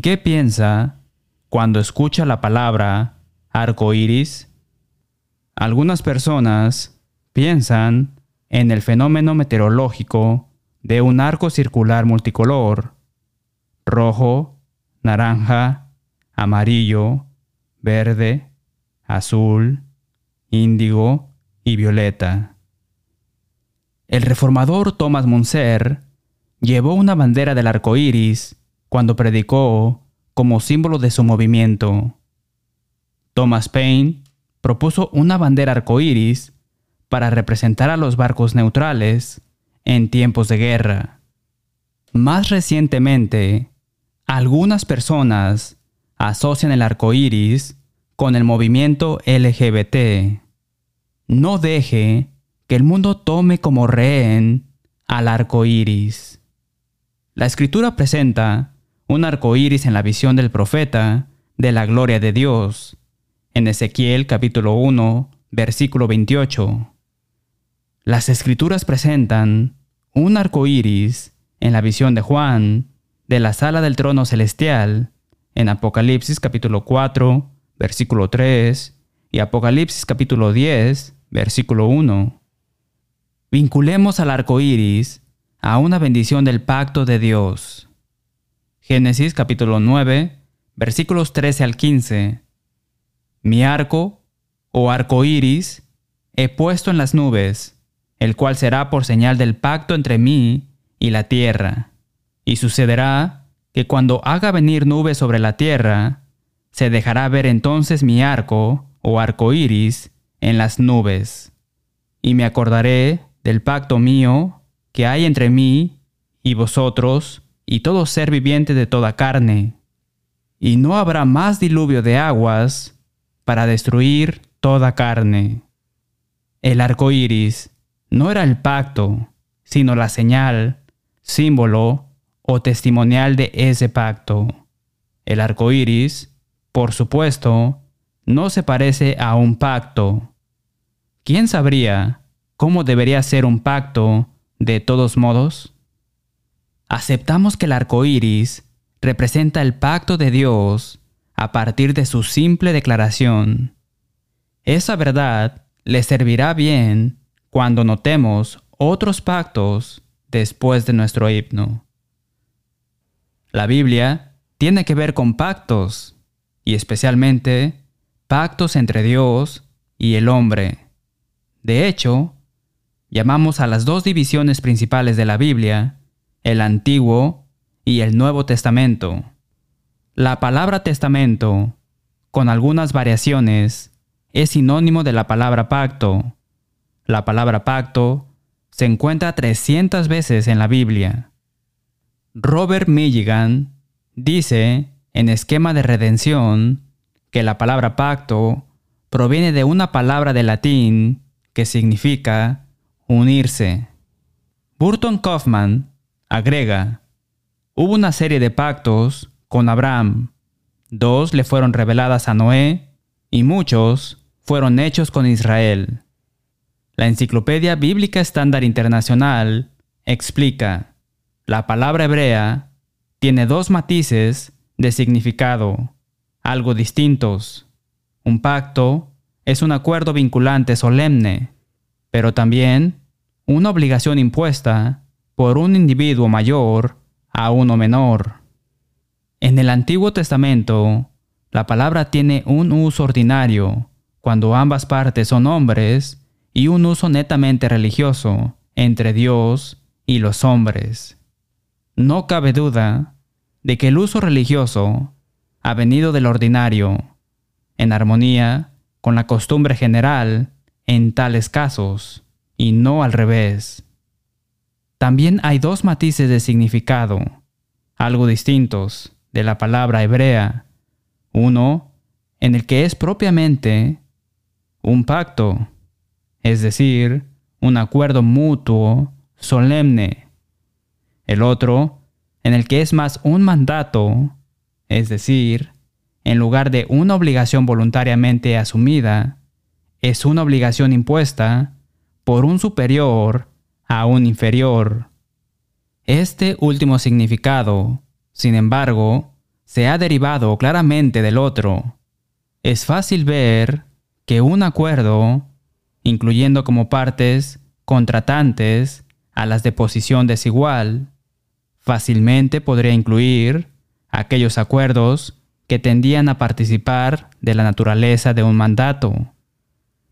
¿En qué piensa cuando escucha la palabra arco iris? Algunas personas piensan en el fenómeno meteorológico de un arco circular multicolor, rojo, naranja, amarillo, verde, azul, índigo y violeta. El reformador Thomas Munzer llevó una bandera del arco iris cuando predicó como símbolo de su movimiento. Thomas Paine propuso una bandera arcoíris para representar a los barcos neutrales en tiempos de guerra. Más recientemente, algunas personas asocian el arco iris con el movimiento LGBT. No deje que el mundo tome como rehén al arco iris. La escritura presenta un arco iris en la visión del profeta de la gloria de Dios, en Ezequiel capítulo 1, versículo 28. Las escrituras presentan un arco iris en la visión de Juan de la sala del trono celestial en Apocalipsis capítulo 4, versículo 3 y Apocalipsis capítulo 10, versículo 1. Vinculemos al arco iris a una bendición del pacto de Dios. Génesis capítulo 9, versículos 13 al 15 mi arco, o arco iris, he puesto en las nubes, el cual será por señal del pacto entre mí y la tierra. Y sucederá que cuando haga venir nubes sobre la tierra, se dejará ver entonces mi arco, o arco iris, en las nubes. Y me acordaré del pacto mío que hay entre mí y vosotros y todo ser viviente de toda carne. Y no habrá más diluvio de aguas para destruir toda carne. El arco iris no era el pacto, sino la señal, símbolo o testimonial de ese pacto. El arco iris, por supuesto, no se parece a un pacto. ¿Quién sabría cómo debería ser un pacto de todos modos? Aceptamos que el arco iris representa el pacto de Dios a partir de su simple declaración. Esa verdad le servirá bien cuando notemos otros pactos después de nuestro himno. La Biblia tiene que ver con pactos, y especialmente pactos entre Dios y el hombre. De hecho, llamamos a las dos divisiones principales de la Biblia, el Antiguo y el Nuevo Testamento. La palabra testamento, con algunas variaciones, es sinónimo de la palabra pacto. La palabra pacto se encuentra 300 veces en la Biblia. Robert Milligan dice, en esquema de redención, que la palabra pacto proviene de una palabra de latín que significa unirse. Burton Kaufman agrega, hubo una serie de pactos con Abraham. Dos le fueron reveladas a Noé y muchos fueron hechos con Israel. La Enciclopedia Bíblica Estándar Internacional explica, la palabra hebrea tiene dos matices de significado, algo distintos. Un pacto es un acuerdo vinculante solemne, pero también una obligación impuesta por un individuo mayor a uno menor. En el Antiguo Testamento, la palabra tiene un uso ordinario cuando ambas partes son hombres y un uso netamente religioso entre Dios y los hombres. No cabe duda de que el uso religioso ha venido del ordinario, en armonía con la costumbre general en tales casos, y no al revés. También hay dos matices de significado, algo distintos, de la palabra hebrea, uno en el que es propiamente un pacto, es decir, un acuerdo mutuo, solemne. El otro en el que es más un mandato, es decir, en lugar de una obligación voluntariamente asumida, es una obligación impuesta por un superior a un inferior. Este último significado sin embargo, se ha derivado claramente del otro, es fácil ver que un acuerdo, incluyendo como partes contratantes a las de posición desigual, fácilmente podría incluir aquellos acuerdos que tendían a participar de la naturaleza de un mandato,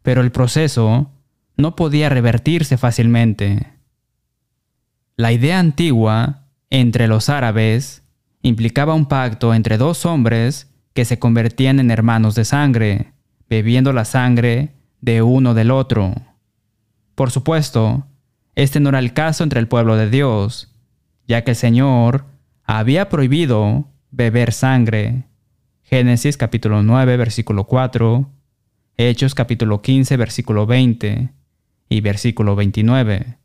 pero el proceso no podía revertirse fácilmente. La idea antigua entre los árabes implicaba un pacto entre dos hombres que se convertían en hermanos de sangre, bebiendo la sangre de uno del otro. Por supuesto, este no era el caso entre el pueblo de Dios, ya que el Señor había prohibido beber sangre. Génesis capítulo 9, versículo 4, Hechos capítulo 15, versículo 20 y versículo 29.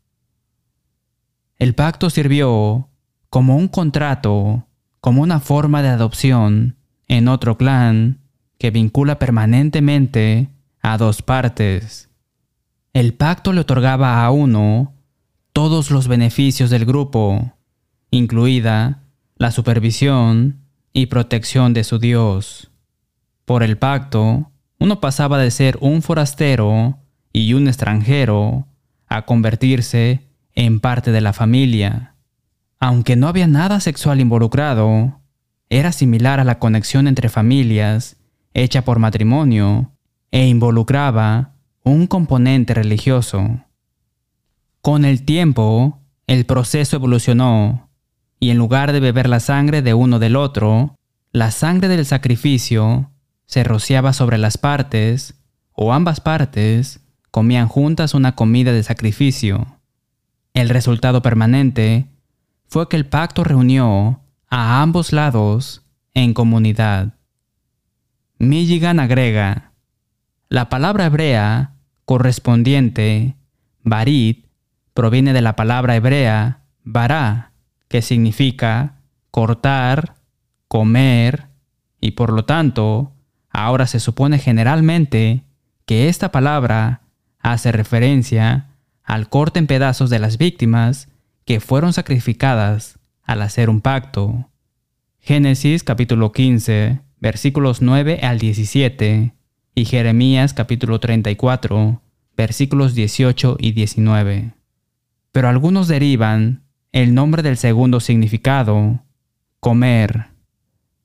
El pacto sirvió como un contrato, como una forma de adopción en otro clan que vincula permanentemente a dos partes. El pacto le otorgaba a uno todos los beneficios del grupo, incluida la supervisión y protección de su Dios. Por el pacto, uno pasaba de ser un forastero y un extranjero a convertirse en parte de la familia. Aunque no había nada sexual involucrado, era similar a la conexión entre familias hecha por matrimonio e involucraba un componente religioso. Con el tiempo, el proceso evolucionó y en lugar de beber la sangre de uno del otro, la sangre del sacrificio se rociaba sobre las partes o ambas partes comían juntas una comida de sacrificio. El resultado permanente fue que el pacto reunió a ambos lados en comunidad. Milligan agrega, la palabra hebrea correspondiente, barit, proviene de la palabra hebrea bará, que significa cortar, comer, y por lo tanto, ahora se supone generalmente que esta palabra hace referencia al corte en pedazos de las víctimas que fueron sacrificadas al hacer un pacto. Génesis capítulo 15, versículos 9 al 17 y Jeremías capítulo 34, versículos 18 y 19. Pero algunos derivan el nombre del segundo significado, comer,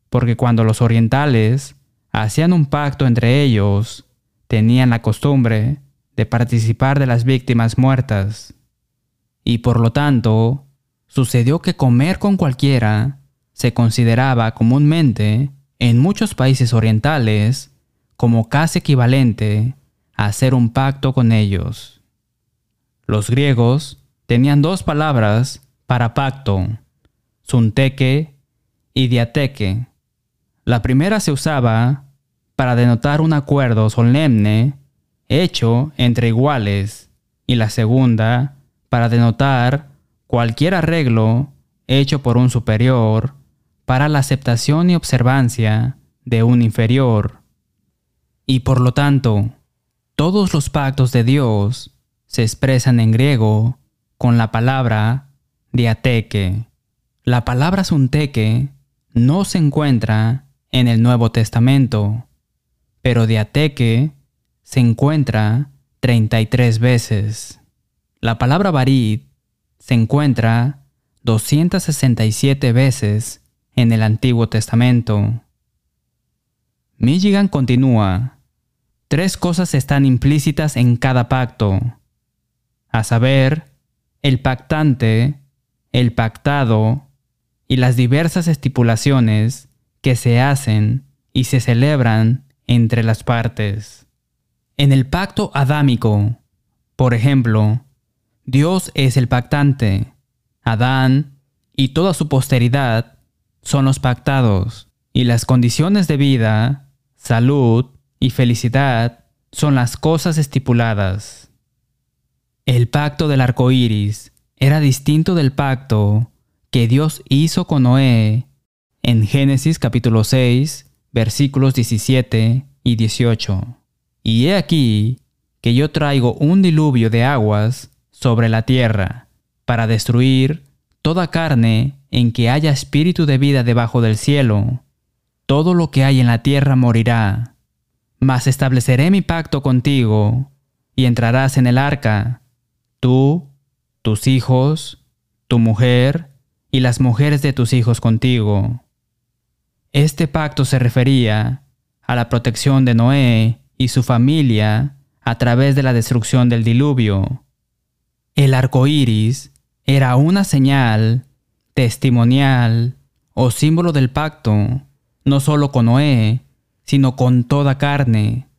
porque cuando los orientales hacían un pacto entre ellos, tenían la costumbre de participar de las víctimas muertas. Y por lo tanto, sucedió que comer con cualquiera se consideraba comúnmente en muchos países orientales como casi equivalente a hacer un pacto con ellos. Los griegos tenían dos palabras para pacto, sunteque y diateque. La primera se usaba para denotar un acuerdo solemne hecho entre iguales y la segunda para denotar cualquier arreglo hecho por un superior para la aceptación y observancia de un inferior. Y por lo tanto, todos los pactos de Dios se expresan en griego con la palabra diateque. La palabra sunteque no se encuentra en el Nuevo Testamento, pero diateque se encuentra 33 veces. La palabra barit se encuentra 267 veces en el Antiguo Testamento. Milligan continúa. Tres cosas están implícitas en cada pacto, a saber, el pactante, el pactado y las diversas estipulaciones que se hacen y se celebran entre las partes. En el pacto adámico, por ejemplo, Dios es el pactante, Adán y toda su posteridad son los pactados, y las condiciones de vida, salud y felicidad son las cosas estipuladas. El pacto del arco iris era distinto del pacto que Dios hizo con Noé en Génesis capítulo 6, versículos 17 y 18. Y he aquí que yo traigo un diluvio de aguas sobre la tierra, para destruir toda carne en que haya espíritu de vida debajo del cielo, todo lo que hay en la tierra morirá. Mas estableceré mi pacto contigo, y entrarás en el arca, tú, tus hijos, tu mujer, y las mujeres de tus hijos contigo. Este pacto se refería a la protección de Noé y su familia a través de la destrucción del diluvio. El arco iris era una señal testimonial o símbolo del pacto, no solo con Noé, sino con toda carne,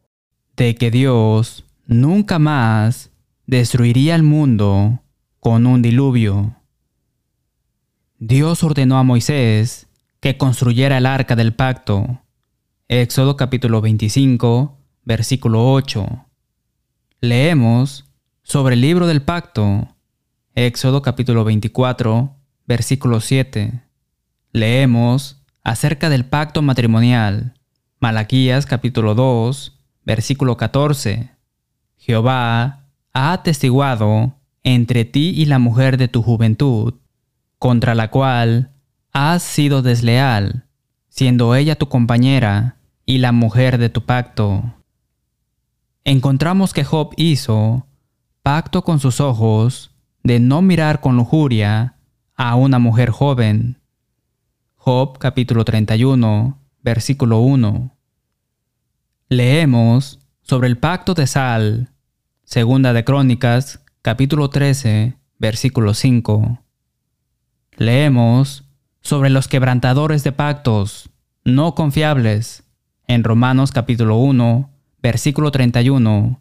de que Dios nunca más destruiría el mundo con un diluvio. Dios ordenó a Moisés que construyera el arca del pacto. Éxodo capítulo 25, versículo 8. Leemos sobre el libro del pacto. Éxodo capítulo 24, versículo 7. Leemos acerca del pacto matrimonial. Malaquías capítulo 2, versículo 14. Jehová ha atestiguado entre ti y la mujer de tu juventud, contra la cual has sido desleal, siendo ella tu compañera y la mujer de tu pacto. Encontramos que Job hizo pacto con sus ojos de no mirar con lujuria a una mujer joven. Job capítulo 31, versículo 1. Leemos sobre el pacto de sal, segunda de Crónicas, capítulo 13, versículo 5. Leemos sobre los quebrantadores de pactos no confiables en Romanos capítulo 1, versículo 31,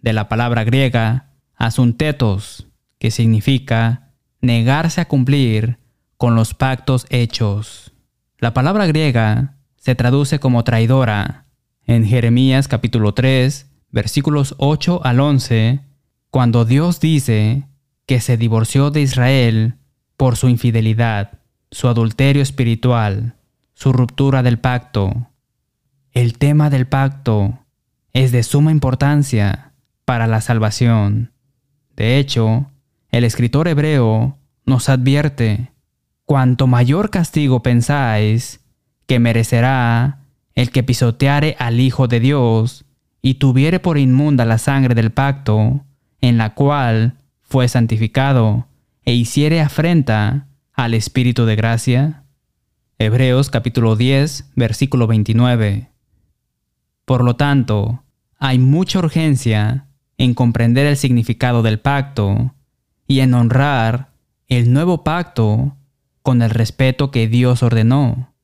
de la palabra griega asuntetos, que significa negarse a cumplir con los pactos hechos. La palabra griega se traduce como traidora. En Jeremías capítulo 3, versículos 8 al 11, cuando Dios dice que se divorció de Israel por su infidelidad, su adulterio espiritual, su ruptura del pacto. El tema del pacto es de suma importancia para la salvación. De hecho, el escritor hebreo nos advierte, cuanto mayor castigo pensáis que merecerá el que pisoteare al Hijo de Dios y tuviere por inmunda la sangre del pacto, en la cual fue santificado, e hiciere afrenta al Espíritu de gracia. Hebreos capítulo 10, versículo 29. Por lo tanto, hay mucha urgencia en comprender el significado del pacto y en honrar el nuevo pacto con el respeto que Dios ordenó.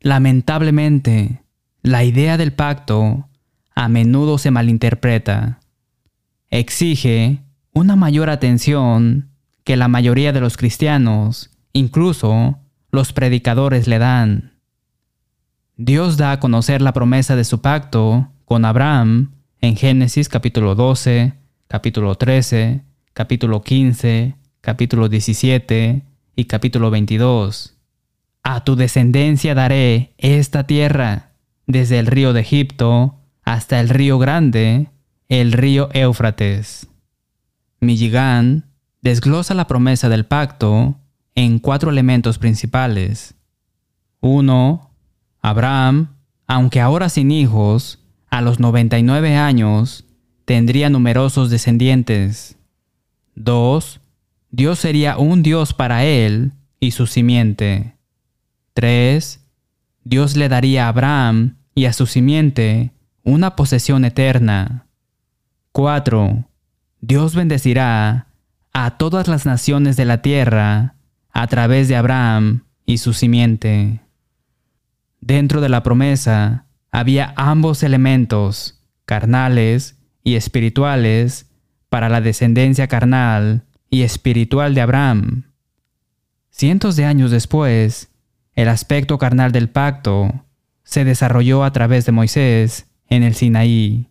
Lamentablemente, la idea del pacto a menudo se malinterpreta. Exige una mayor atención que la mayoría de los cristianos, incluso los predicadores, le dan. Dios da a conocer la promesa de su pacto con Abraham en Génesis capítulo 12, capítulo 13, capítulo 15, capítulo 17 y capítulo 22. A tu descendencia daré esta tierra, desde el río de Egipto hasta el río grande, el río Éufrates. Milligan desglosa la promesa del pacto en cuatro elementos principales. 1. Abraham, aunque ahora sin hijos, a los 99 años tendría numerosos descendientes. 2. Dios sería un Dios para él y su simiente. 3. Dios le daría a Abraham y a su simiente una posesión eterna. 4. Dios bendecirá a todas las naciones de la tierra a través de Abraham y su simiente. Dentro de la promesa, había ambos elementos, carnales y espirituales, para la descendencia carnal y espiritual de Abraham. Cientos de años después, el aspecto carnal del pacto se desarrolló a través de Moisés en el Sinaí.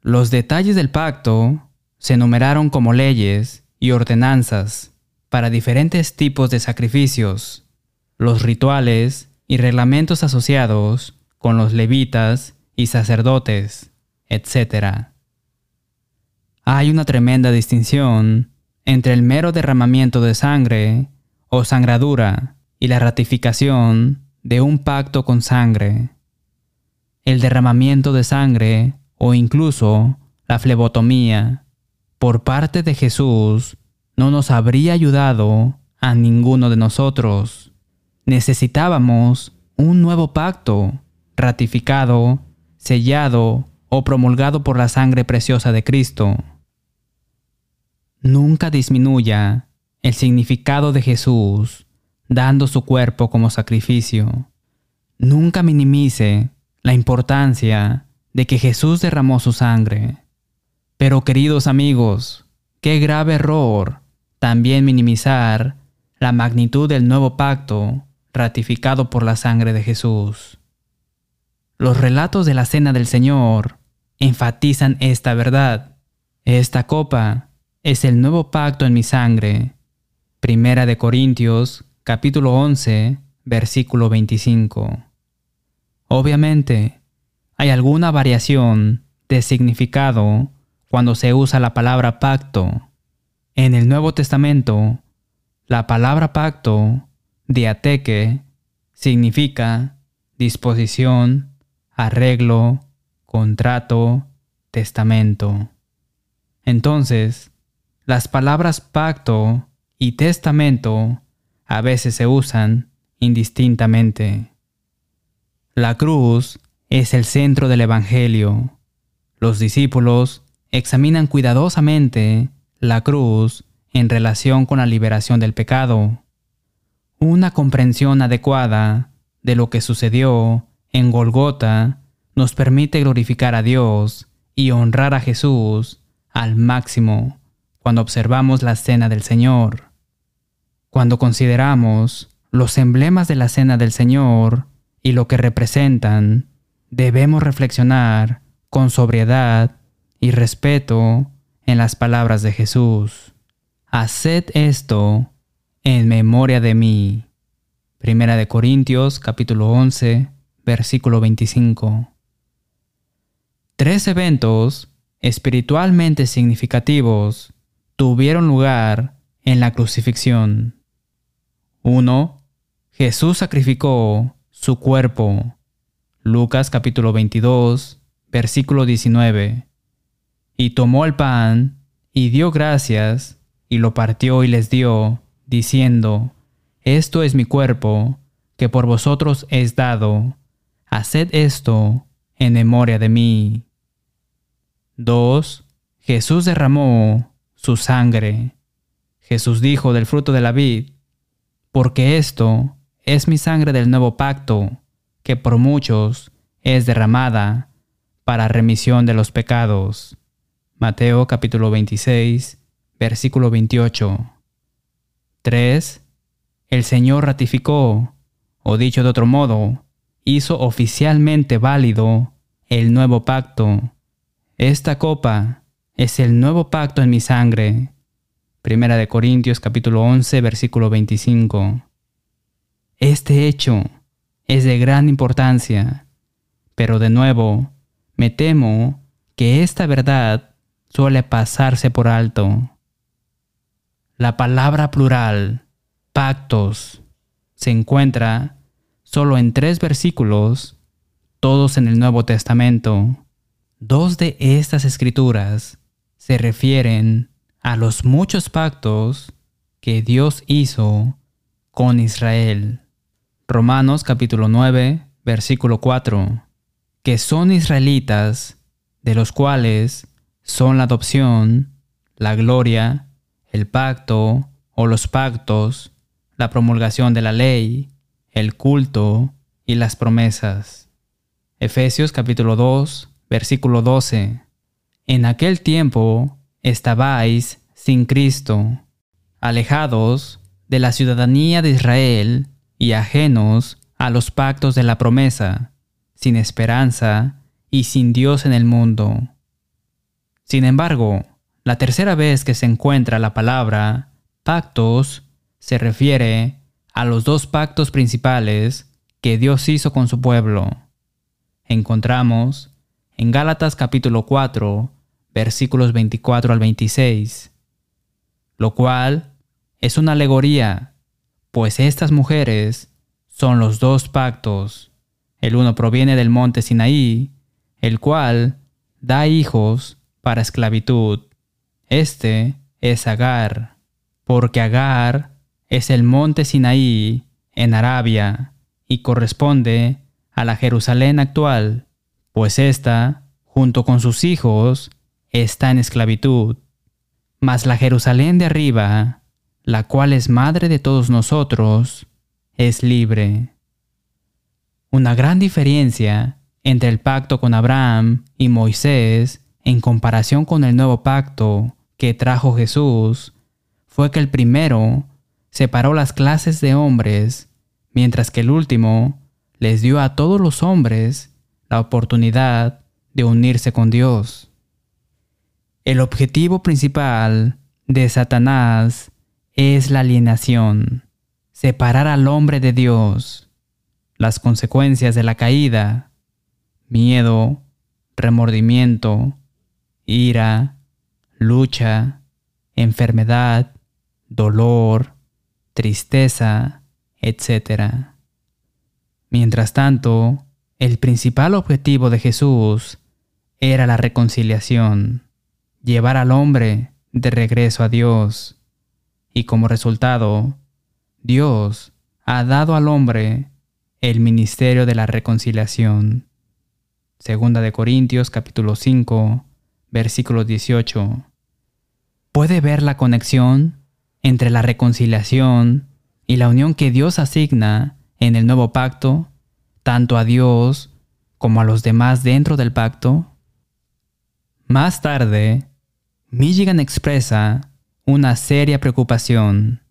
Los detalles del pacto se numeraron como leyes y ordenanzas para diferentes tipos de sacrificios. Los rituales y reglamentos asociados con los levitas y sacerdotes, etc. Hay una tremenda distinción entre el mero derramamiento de sangre o sangradura y la ratificación de un pacto con sangre. El derramamiento de sangre o incluso la flebotomía por parte de Jesús no nos habría ayudado a ninguno de nosotros. Necesitábamos un nuevo pacto, ratificado, sellado o promulgado por la sangre preciosa de Cristo. Nunca disminuya el significado de Jesús dando su cuerpo como sacrificio. Nunca minimice la importancia de que Jesús derramó su sangre. Pero queridos amigos, qué grave error también minimizar la magnitud del nuevo pacto ratificado por la sangre de Jesús. Los relatos de la Cena del Señor enfatizan esta verdad. Esta copa es el nuevo pacto en mi sangre. Primera de Corintios, capítulo 11, versículo 25. Obviamente, hay alguna variación de significado cuando se usa la palabra pacto. En el Nuevo Testamento, la palabra pacto, diateque, significa disposición, arreglo, contrato, testamento. Entonces, las palabras pacto y testamento a veces se usan indistintamente. La cruz es el centro del Evangelio. Los discípulos examinan cuidadosamente la cruz en relación con la liberación del pecado. Una comprensión adecuada de lo que sucedió en Golgota nos permite glorificar a Dios y honrar a Jesús al máximo cuando observamos la cena del Señor. Cuando consideramos los emblemas de la cena del Señor y lo que representan, debemos reflexionar con sobriedad y respeto en las palabras de Jesús. Haced esto en memoria de mí. Primera de Corintios capítulo 11, versículo 25. Tres eventos espiritualmente significativos tuvieron lugar en la crucifixión. 1. Jesús sacrificó su cuerpo. Lucas capítulo 22, versículo 19. Y tomó el pan, y dio gracias, y lo partió y les dio, diciendo, Esto es mi cuerpo, que por vosotros es dado. Haced esto en memoria de mí. 2. Jesús derramó su sangre. Jesús dijo del fruto de la vid, porque esto es mi sangre del nuevo pacto, que por muchos es derramada para remisión de los pecados. Mateo capítulo 26, versículo 28. 3. El Señor ratificó, o dicho de otro modo, hizo oficialmente válido el nuevo pacto. Esta copa es el nuevo pacto en mi sangre, Primera de Corintios capítulo 11 versículo 25. Este hecho es de gran importancia, pero de nuevo, me temo que esta verdad suele pasarse por alto. La palabra plural, pactos, se encuentra solo en tres versículos, todos en el Nuevo Testamento. Dos de estas escrituras se refieren a los muchos pactos que Dios hizo con Israel. Romanos capítulo 9, versículo 4, que son israelitas, de los cuales son la adopción, la gloria, el pacto o los pactos, la promulgación de la ley, el culto y las promesas. Efesios capítulo 2, versículo 12. En aquel tiempo estabais sin Cristo, alejados de la ciudadanía de Israel y ajenos a los pactos de la promesa, sin esperanza y sin Dios en el mundo. Sin embargo, la tercera vez que se encuentra la palabra pactos se refiere a los dos pactos principales que Dios hizo con su pueblo. Encontramos en Gálatas capítulo 4 versículos 24 al 26, lo cual es una alegoría, pues estas mujeres son los dos pactos. El uno proviene del monte Sinaí, el cual da hijos para esclavitud. Este es Agar, porque Agar es el monte Sinaí en Arabia y corresponde a la Jerusalén actual, pues ésta, junto con sus hijos, está en esclavitud. Mas la Jerusalén de arriba, la cual es madre de todos nosotros, es libre. Una gran diferencia entre el pacto con Abraham y Moisés en comparación con el nuevo pacto que trajo Jesús fue que el primero separó las clases de hombres, mientras que el último les dio a todos los hombres la oportunidad de unirse con Dios. El objetivo principal de Satanás es la alienación, separar al hombre de Dios. Las consecuencias de la caída, miedo, remordimiento, ira, lucha, enfermedad, dolor, tristeza, etc. Mientras tanto, el principal objetivo de Jesús era la reconciliación, llevar al hombre de regreso a Dios, y como resultado, Dios ha dado al hombre el ministerio de la reconciliación. Segunda de Corintios capítulo 5, versículo 18. ¿Puede ver la conexión entre la reconciliación y la unión que Dios asigna en el nuevo pacto, tanto a Dios como a los demás dentro del pacto? Más tarde, Milligan expresa una seria preocupación.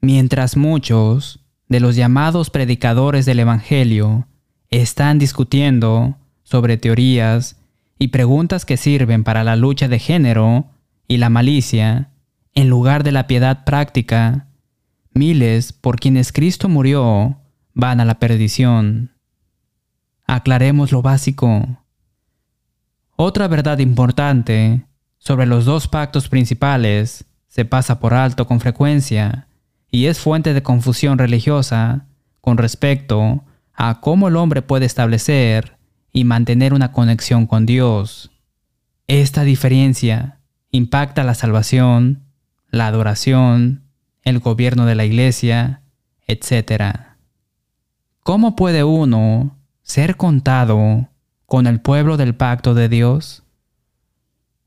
Mientras muchos de los llamados predicadores del Evangelio están discutiendo sobre teorías y preguntas que sirven para la lucha de género y la malicia, en lugar de la piedad práctica, miles por quienes Cristo murió van a la perdición. Aclaremos lo básico. Otra verdad importante sobre los dos pactos principales se pasa por alto con frecuencia y es fuente de confusión religiosa con respecto a cómo el hombre puede establecer y mantener una conexión con Dios. Esta diferencia impacta la salvación, la adoración, el gobierno de la iglesia, etc. ¿Cómo puede uno ser contado con el pueblo del pacto de Dios?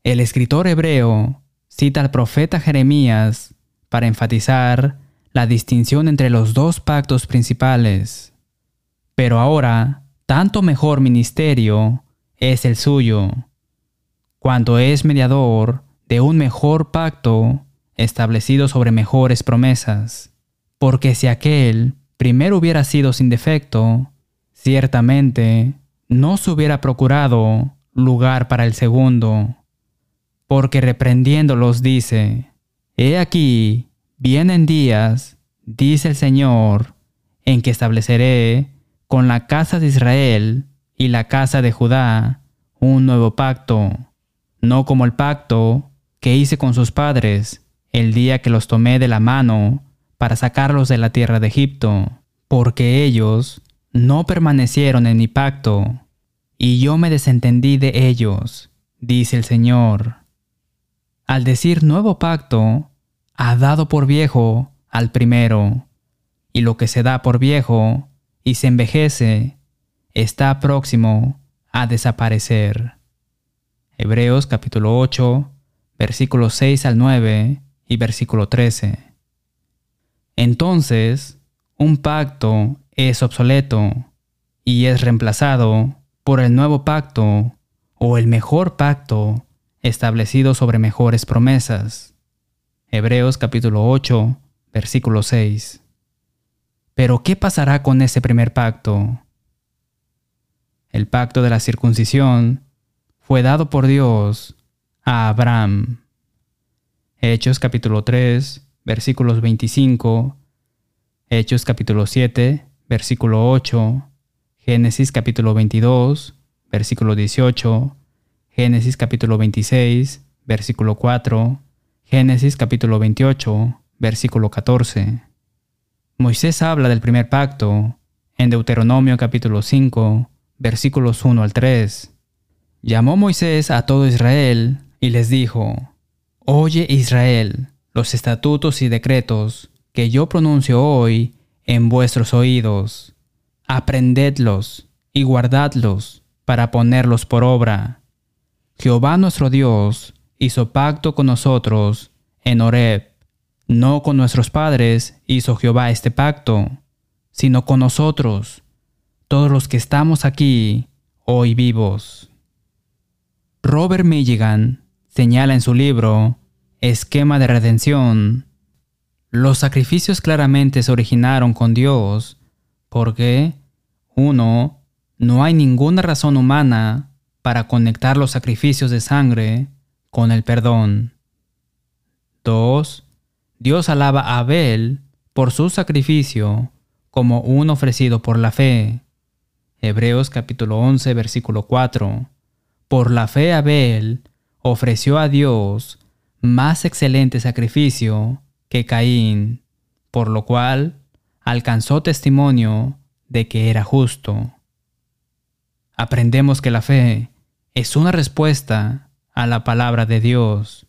El escritor hebreo cita al profeta Jeremías para enfatizar la distinción entre los dos pactos principales. Pero ahora, tanto mejor ministerio es el suyo, cuanto es mediador de un mejor pacto establecido sobre mejores promesas. Porque si aquel primero hubiera sido sin defecto, ciertamente no se hubiera procurado lugar para el segundo porque reprendiéndolos dice, He aquí, vienen días, dice el Señor, en que estableceré con la casa de Israel y la casa de Judá un nuevo pacto, no como el pacto que hice con sus padres el día que los tomé de la mano para sacarlos de la tierra de Egipto, porque ellos no permanecieron en mi pacto, y yo me desentendí de ellos, dice el Señor. Al decir nuevo pacto, ha dado por viejo al primero, y lo que se da por viejo y se envejece está próximo a desaparecer. Hebreos capítulo 8, versículos 6 al 9 y versículo 13. Entonces, un pacto es obsoleto y es reemplazado por el nuevo pacto o el mejor pacto establecido sobre mejores promesas. Hebreos capítulo 8, versículo 6. Pero ¿qué pasará con ese primer pacto? El pacto de la circuncisión fue dado por Dios a Abraham. Hechos capítulo 3, versículos 25, Hechos capítulo 7, versículo 8, Génesis capítulo 22, versículo 18, Génesis capítulo 26, versículo 4, Génesis capítulo 28, versículo 14. Moisés habla del primer pacto en Deuteronomio capítulo 5, versículos 1 al 3. Llamó Moisés a todo Israel y les dijo, Oye Israel, los estatutos y decretos que yo pronuncio hoy en vuestros oídos. Aprendedlos y guardadlos para ponerlos por obra. Jehová nuestro Dios hizo pacto con nosotros en Horeb. No con nuestros padres hizo Jehová este pacto, sino con nosotros, todos los que estamos aquí hoy vivos. Robert Milligan señala en su libro Esquema de Redención los sacrificios claramente se originaron con Dios porque, uno, no hay ninguna razón humana para conectar los sacrificios de sangre con el perdón. 2. Dios alaba a Abel por su sacrificio como un ofrecido por la fe. Hebreos capítulo 11 versículo 4. Por la fe Abel ofreció a Dios más excelente sacrificio que Caín, por lo cual alcanzó testimonio de que era justo. Aprendemos que la fe es una respuesta a la palabra de Dios.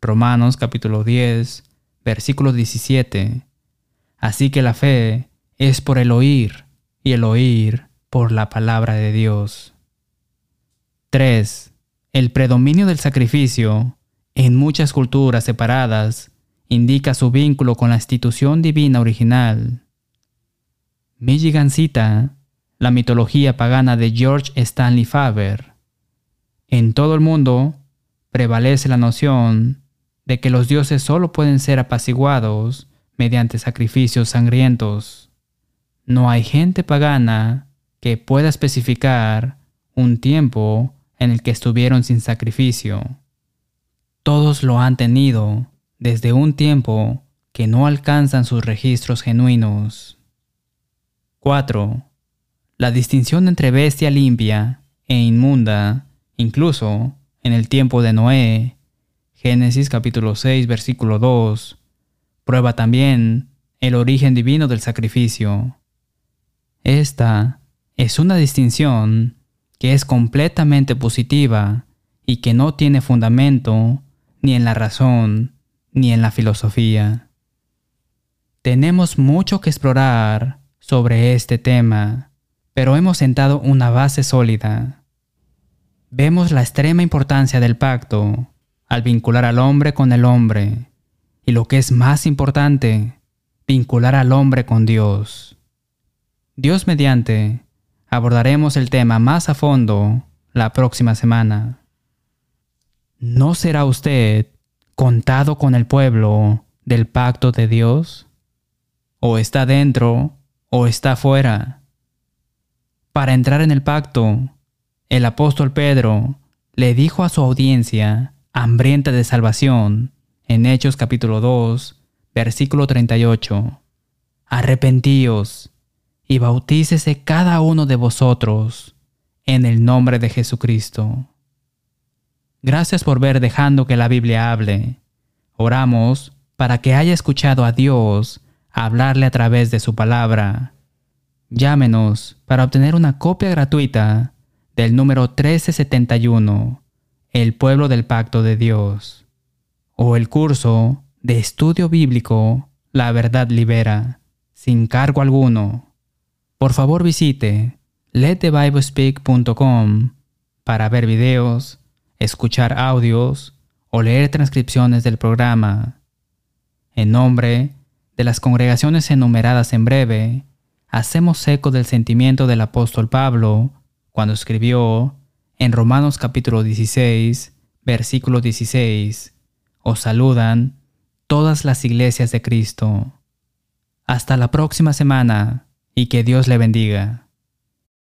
Romanos capítulo 10, versículo 17. Así que la fe es por el oír y el oír por la palabra de Dios. 3. El predominio del sacrificio en muchas culturas separadas indica su vínculo con la institución divina original. Milligan cita la mitología pagana de George Stanley Faber. En todo el mundo prevalece la noción de que los dioses solo pueden ser apaciguados mediante sacrificios sangrientos. No hay gente pagana que pueda especificar un tiempo en el que estuvieron sin sacrificio. Todos lo han tenido desde un tiempo que no alcanzan sus registros genuinos. 4. La distinción entre bestia limpia e inmunda, incluso en el tiempo de Noé, Génesis capítulo 6 versículo 2, prueba también el origen divino del sacrificio. Esta es una distinción que es completamente positiva y que no tiene fundamento ni en la razón ni en la filosofía. Tenemos mucho que explorar sobre este tema, pero hemos sentado una base sólida. Vemos la extrema importancia del pacto al vincular al hombre con el hombre y lo que es más importante, vincular al hombre con Dios. Dios mediante, abordaremos el tema más a fondo la próxima semana. ¿No será usted contado con el pueblo del pacto de Dios? ¿O está dentro o está fuera? Para entrar en el pacto, el apóstol Pedro le dijo a su audiencia hambrienta de salvación en Hechos capítulo 2, versículo 38, Arrepentíos y bautícese cada uno de vosotros en el nombre de Jesucristo Gracias por ver dejando que la Biblia hable. Oramos para que haya escuchado a Dios hablarle a través de su palabra. Llámenos para obtener una copia gratuita del número 1371, El pueblo del pacto de Dios, o el curso de estudio bíblico La verdad libera, sin cargo alguno. Por favor visite letthebiblespeak.com para ver videos, escuchar audios o leer transcripciones del programa. En nombre de las congregaciones enumeradas en breve, hacemos eco del sentimiento del apóstol Pablo cuando escribió en Romanos capítulo 16, versículo 16, os saludan todas las iglesias de Cristo. Hasta la próxima semana y que Dios le bendiga.